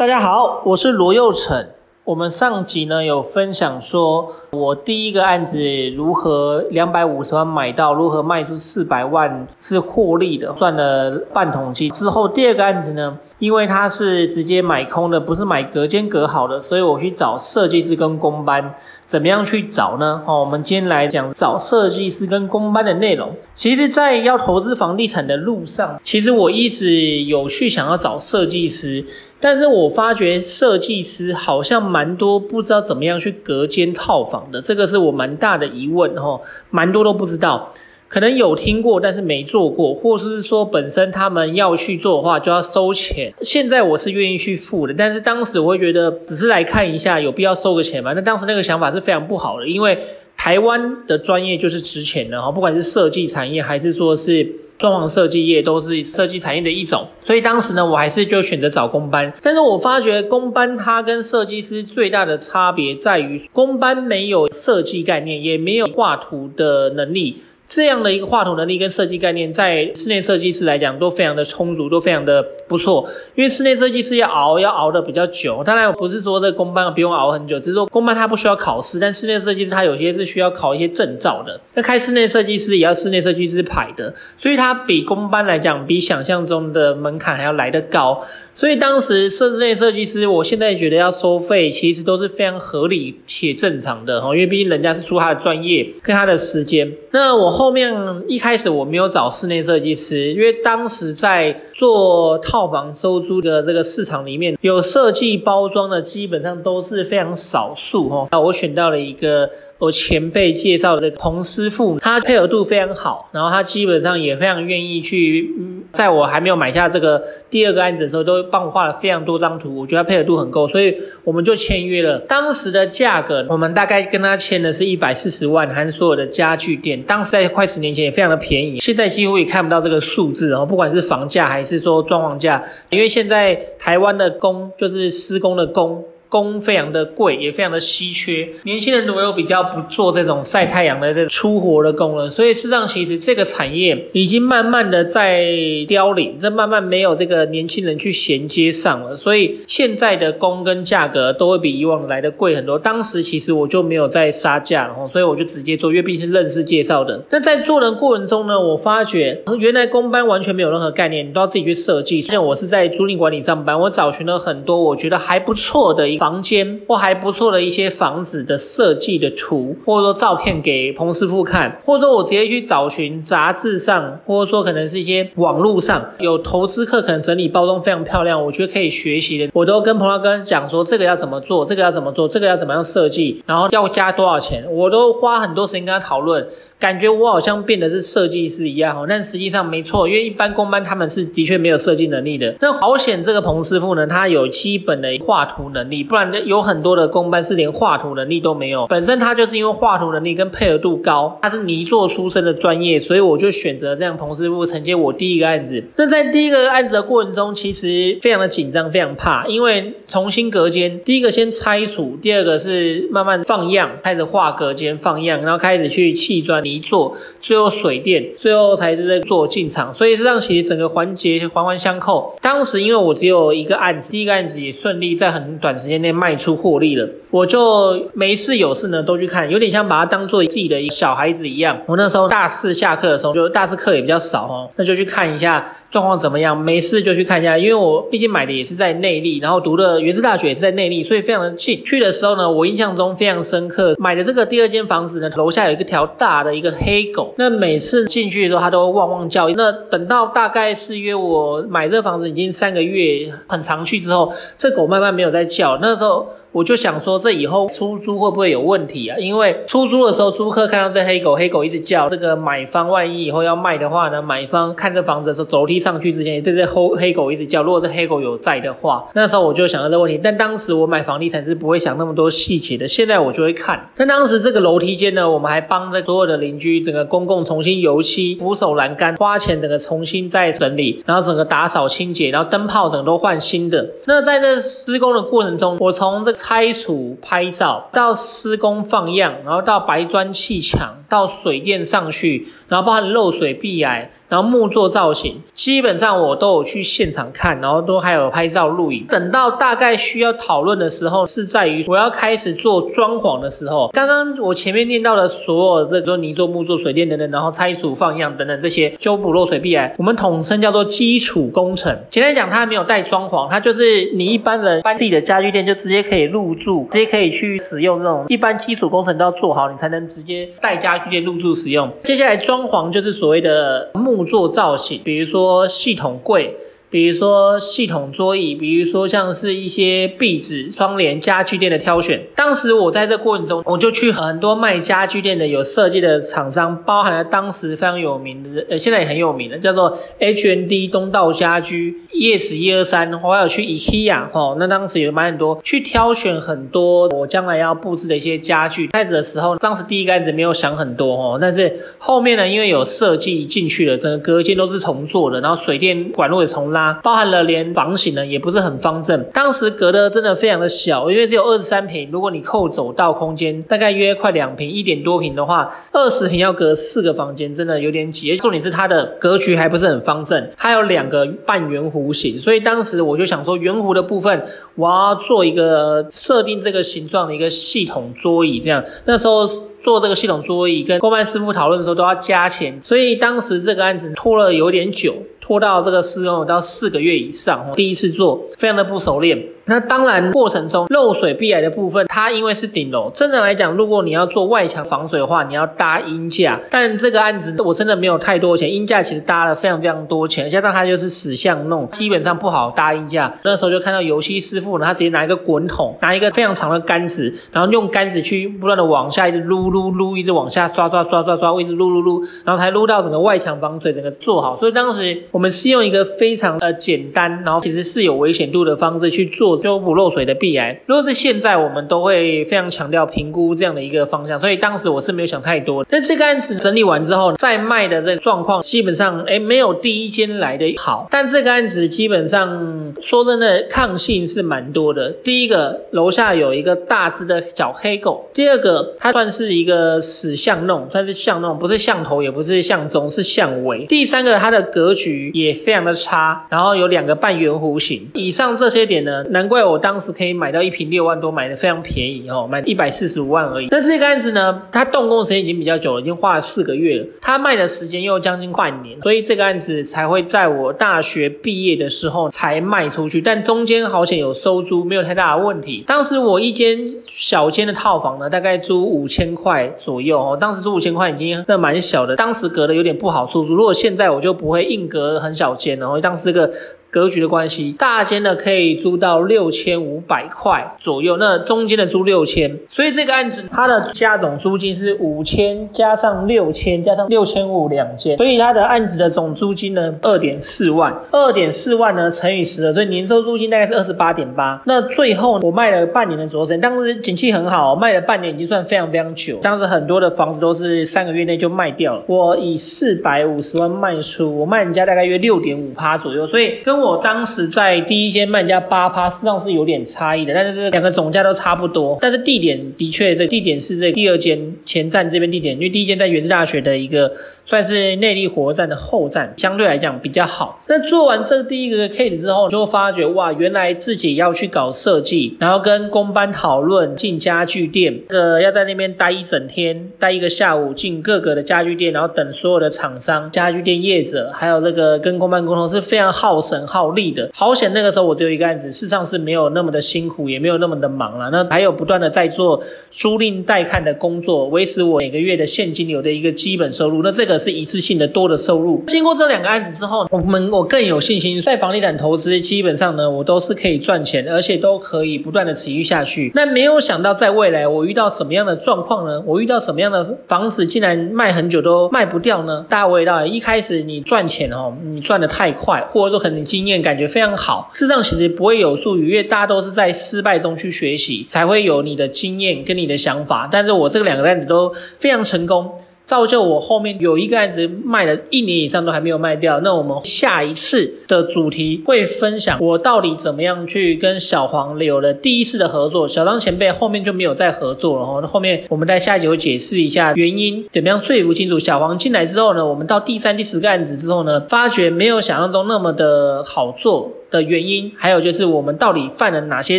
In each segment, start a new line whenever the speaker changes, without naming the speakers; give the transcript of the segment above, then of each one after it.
大家好，我是罗又成。我们上集呢有分享说，我第一个案子如何两百五十万买到，如何卖出四百万是获利的，赚了半桶金。之后第二个案子呢，因为它是直接买空的，不是买隔间隔好的，所以我去找设计师跟工班。怎么样去找呢？哦，我们今天来讲找设计师跟工班的内容。其实，在要投资房地产的路上，其实我一直有去想要找设计师，但是我发觉设计师好像蛮多不知道怎么样去隔间套房的，这个是我蛮大的疑问哦，蛮多都不知道。可能有听过，但是没做过，或者是说本身他们要去做的话，就要收钱。现在我是愿意去付的，但是当时我会觉得只是来看一下，有必要收个钱吗？那当时那个想法是非常不好的，因为台湾的专业就是值钱的哈，不管是设计产业还是说是装潢设计业，都是设计产业的一种。所以当时呢，我还是就选择找工班。但是我发觉工班它跟设计师最大的差别在于，工班没有设计概念，也没有画图的能力。这样的一个画图能力跟设计概念，在室内设计师来讲都非常的充足，都非常的不错。因为室内设计师要熬，要熬得比较久。当然不是说这个公班不用熬很久，只是说公班它不需要考试，但室内设计师它有些是需要考一些证照的。那开室内设计师也要室内设计师牌的，所以它比公班来讲，比想象中的门槛还要来得高。所以当时室内设计师，我现在觉得要收费，其实都是非常合理且正常的哈，因为毕竟人家是出他的专业跟他的时间。那我后面一开始我没有找室内设计师，因为当时在做套房收租的这个市场里面，有设计包装的基本上都是非常少数哈。那我选到了一个。我前辈介绍的彭师傅，他配合度非常好，然后他基本上也非常愿意去，在我还没有买下这个第二个案子的时候，都帮我画了非常多张图，我觉得配合度很够，所以我们就签约了。当时的价格，我们大概跟他签的是一百四十万，含所有的家具店。当时在快十年前也非常的便宜，现在几乎也看不到这个数字哦，不管是房价还是说装潢价，因为现在台湾的工就是施工的工。工非常的贵，也非常的稀缺。年轻人如果又比较不做这种晒太阳的这粗活的工了，所以事实上其实这个产业已经慢慢的在凋零，这慢慢没有这个年轻人去衔接上了。所以现在的工跟价格都会比以往来的贵很多。当时其实我就没有在杀价了，所以我就直接做，因为毕竟是认识介绍的。那在做的过程中呢，我发觉原来工班完全没有任何概念，你都要自己去设计。像我是在租赁管理上班，我找寻了很多我觉得还不错的一。房间或还不错的一些房子的设计的图，或者说照片给彭师傅看，或者说我直接去找寻杂志上，或者说可能是一些网络上有投资客可能整理包装非常漂亮，我觉得可以学习的，我都跟彭老哥讲说这个要怎么做，这个要怎么做，这个要怎么样设计，然后要加多少钱，我都花很多时间跟他讨论。感觉我好像变得是设计师一样哈，但实际上没错，因为一般工班他们是的确没有设计能力的。那好险这个彭师傅呢，他有基本的画图能力，不然有很多的工班是连画图能力都没有。本身他就是因为画图能力跟配合度高，他是泥作出身的专业，所以我就选择这样彭师傅承接我第一个案子。那在第一个案子的过程中，其实非常的紧张，非常怕，因为重新隔间，第一个先拆除，第二个是慢慢放样，开始画隔间放样，然后开始去砌砖。泥做，最后水电，最后才是在做进场，所以实际上其实整个环节环环相扣。当时因为我只有一个案子，第一个案子也顺利在很短时间内卖出获利了，我就没事有事呢都去看，有点像把它当做自己的一个小孩子一样。我那时候大四下课的时候，就大四课也比较少哦，那就去看一下。状况怎么样？没事就去看一下，因为我毕竟买的也是在内坜，然后读的原子大学也是在内坜，所以非常的近。去的时候呢，我印象中非常深刻。买的这个第二间房子呢，楼下有一条大的一个黑狗。那每次进去的时候，它都会汪汪叫。那等到大概是约我买这个房子已经三个月，很常去之后，这狗慢慢没有再叫。那时候。我就想说，这以后出租会不会有问题啊？因为出租的时候，租客看到这黑狗，黑狗一直叫，这个买方万一以后要卖的话呢，买方看这房子的时候，楼梯上去之前，对这黑黑狗一直叫。如果这黑狗有在的话，那时候我就想到这问题。但当时我买房地产是不会想那么多细节的，现在我就会看。但当时这个楼梯间呢，我们还帮这所有的邻居整个公共重新油漆、扶手栏杆，花钱整个重新再整理，然后整个打扫清洁，然后灯泡整个都换新的。那在这施工的过程中，我从这拆除拍照，到施工放样，然后到白砖砌墙，到水电上去，然后包含漏水壁癌。然后木作造型，基本上我都有去现场看，然后都还有拍照录影。等到大概需要讨论的时候，是在于我要开始做装潢的时候。刚刚我前面念到的所有这个泥做、木作、水电等等，然后拆除、放样等等这些修补漏水壁癌，我们统称叫做基础工程。简单讲，它没有带装潢，它就是你一般人搬自己的家具店就直接可以入住，直接可以去使用这种一般基础工程都要做好，你才能直接带家具店入住使用。接下来装潢就是所谓的木。作造型，比如说系统柜。比如说系统桌椅，比如说像是一些壁纸、窗帘、家具店的挑选。当时我在这过程中，我就去很多卖家具店的有设计的厂商，包含了当时非常有名的，呃，现在也很有名的，叫做 HND 东道家居、Yes 一二三，我还有去 IKEA 哦，那当时也买很多，去挑选很多我将来要布置的一些家具。开始的时候，当时第一个案子没有想很多哦，但是后面呢，因为有设计进去了，整个隔间都是重做的，然后水电管路也重拉。包含了连房型呢，也不是很方正。当时隔的真的非常的小，因为只有二十三平。如果你扣走道空间，大概约快两平，一点多平的话，二十平要隔四个房间，真的有点挤。重点是它的格局还不是很方正，它有两个半圆弧形。所以当时我就想说，圆弧的部分我要做一个设定这个形状的一个系统桌椅，这样。那时候做这个系统桌椅跟工班师傅讨论的时候都要加钱，所以当时这个案子拖了有点久。拖到这个施工到四个月以上，第一次做，非常的不熟练。那当然，过程中漏水壁癌的部分，它因为是顶楼，正常来讲，如果你要做外墙防水的话，你要搭鹰架。但这个案子我真的没有太多钱，鹰架其实搭了非常非常多钱，加上它就是死巷弄，基本上不好搭鹰架。那时候就看到油漆师傅呢，他直接拿一个滚筒，拿一个非常长的杆子，然后用杆子去不断的往下一直撸撸撸，一直往下刷刷刷刷刷，一直撸撸撸，然后才撸到整个外墙防水整个做好。所以当时我我们是用一个非常呃简单，然后其实是有危险度的方式去做修补漏水的壁癌。如果是现在，我们都会非常强调评估这样的一个方向，所以当时我是没有想太多。但这个案子整理完之后，再卖的这个状况基本上，哎，没有第一间来的好。但这个案子基本上说真的，抗性是蛮多的。第一个，楼下有一个大只的小黑狗；第二个，它算是一个死巷弄，算是巷弄，不是巷头，也不是巷中，是巷尾；第三个，它的格局也非常的差，然后有两个半圆弧形。以上这些点呢，难怪我当。时可以买到一瓶六万多，买的非常便宜哦，买一百四十五万而已。那这个案子呢，它动工时间已经比较久了，已经花了四个月了。它卖的时间又将近半年，所以这个案子才会在我大学毕业的时候才卖出去。但中间好险有收租，没有太大的问题。当时我一间小间的套房呢，大概租五千块左右哦。当时租五千块已经那蛮小的，当时隔的有点不好出租。如果现在我就不会硬隔很小件，然后当时这个。格局的关系，大间的可以租到六千五百块左右，那中间的租六千，所以这个案子它的加总租金是五千加上六千加上六千五两间，所以它的案子的总租金呢二点四万，二点四万呢乘以十二，所以年收租金大概是二十八点八。那最后我卖了半年的左右时间，当时景气很好，卖了半年已经算非常非常久。当时很多的房子都是三个月内就卖掉了，我以四百五十万卖出，我卖人家大概约六点五趴左右，所以跟。我当时在第一间卖家八趴，实际上是有点差异的，但是这两个总价都差不多。但是地点的确，这地点是这第二间前站这边地点，因为第一间在原子大学的一个算是内地火车站的后站，相对来讲比较好。那做完这第一个 case 之后，就发觉哇，原来自己要去搞设计，然后跟工班讨论进家具店，呃，要在那边待一整天，待一个下午，进各个的家具店，然后等所有的厂商、家具店业者，还有这个跟工班沟通，是非常耗神。好利的，好险！那个时候我只有一个案子，事实上是没有那么的辛苦，也没有那么的忙了。那还有不断的在做租赁带看的工作，维持我每个月的现金流的一个基本收入。那这个是一次性的多的收入。经过这两个案子之后，我们我更有信心，在房地产投资基本上呢，我都是可以赚钱，而且都可以不断的持续下去。那没有想到在未来我遇到什么样的状况呢？我遇到什么样的房子竟然卖很久都卖不掉呢？大家我也知道，一开始你赚钱哦，你赚的太快，或者说可能你经经验感觉非常好，事实上其实不会有助于，因为大家都是在失败中去学习，才会有你的经验跟你的想法。但是我这个两个案子都非常成功。造就我后面有一个案子卖了一年以上都还没有卖掉。那我们下一次的主题会分享我到底怎么样去跟小黄有了第一次的合作，小张前辈后面就没有再合作了哈。那后面我们在下一集会解释一下原因，怎么样说服清楚小黄进来之后呢，我们到第三、第四个案子之后呢，发觉没有想象中那么的好做的原因，还有就是我们到底犯了哪些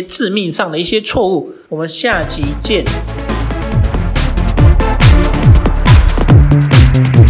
致命上的一些错误。我们下集见。Thank you.